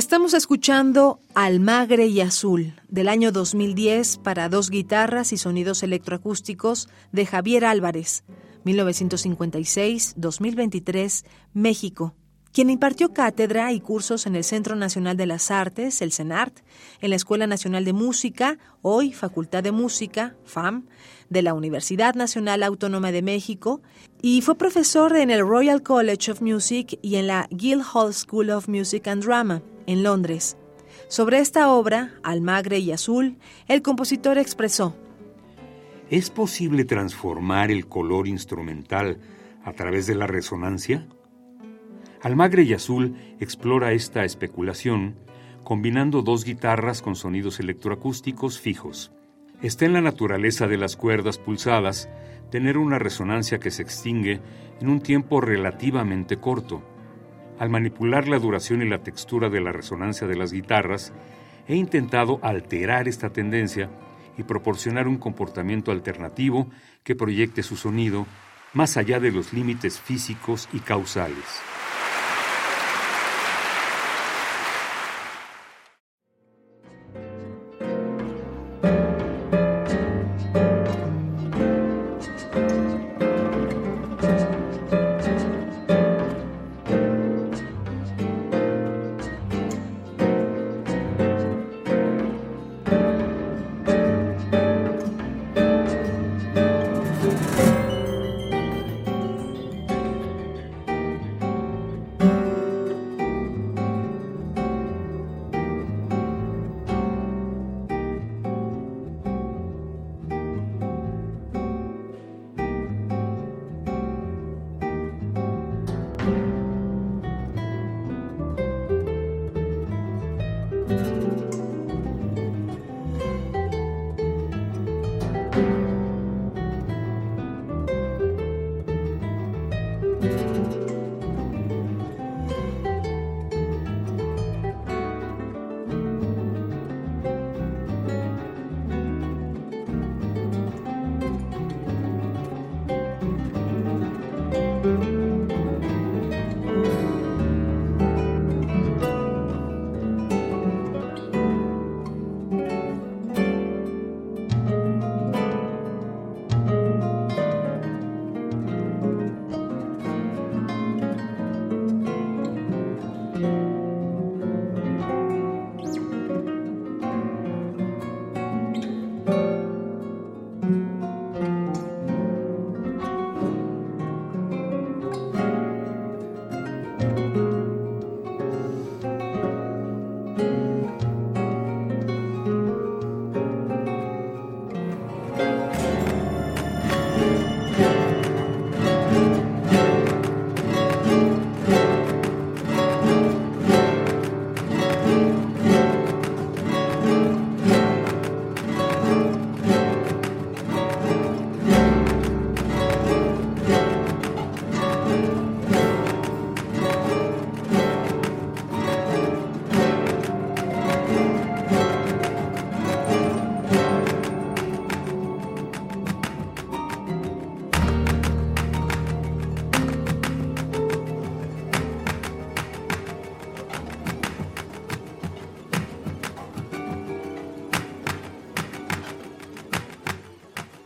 Estamos escuchando Almagre y Azul, del año 2010 para dos guitarras y sonidos electroacústicos de Javier Álvarez, 1956-2023, México, quien impartió cátedra y cursos en el Centro Nacional de las Artes, el CENART, en la Escuela Nacional de Música, hoy Facultad de Música, FAM, de la Universidad Nacional Autónoma de México, y fue profesor en el Royal College of Music y en la Guildhall School of Music and Drama en Londres. Sobre esta obra, Almagre y Azul, el compositor expresó, ¿Es posible transformar el color instrumental a través de la resonancia? Almagre y Azul explora esta especulación combinando dos guitarras con sonidos electroacústicos fijos. Está en la naturaleza de las cuerdas pulsadas tener una resonancia que se extingue en un tiempo relativamente corto al manipular la duración y la textura de la resonancia de las guitarras, he intentado alterar esta tendencia y proporcionar un comportamiento alternativo que proyecte su sonido más allá de los límites físicos y causales.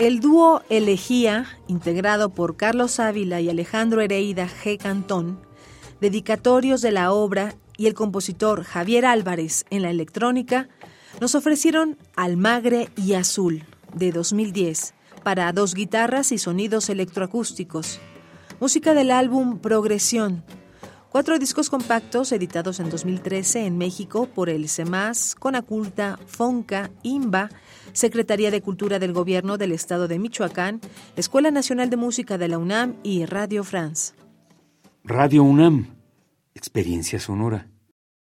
El dúo Elegía, integrado por Carlos Ávila y Alejandro Hereida G. Cantón, dedicatorios de la obra y el compositor Javier Álvarez en la electrónica, nos ofrecieron Almagre y Azul, de 2010, para dos guitarras y sonidos electroacústicos. Música del álbum Progresión. Cuatro discos compactos editados en 2013 en México por el CEMAS, Conaculta, Fonca, IMBA Secretaría de Cultura del Gobierno del Estado de Michoacán, Escuela Nacional de Música de la UNAM y Radio France. Radio UNAM, experiencia sonora.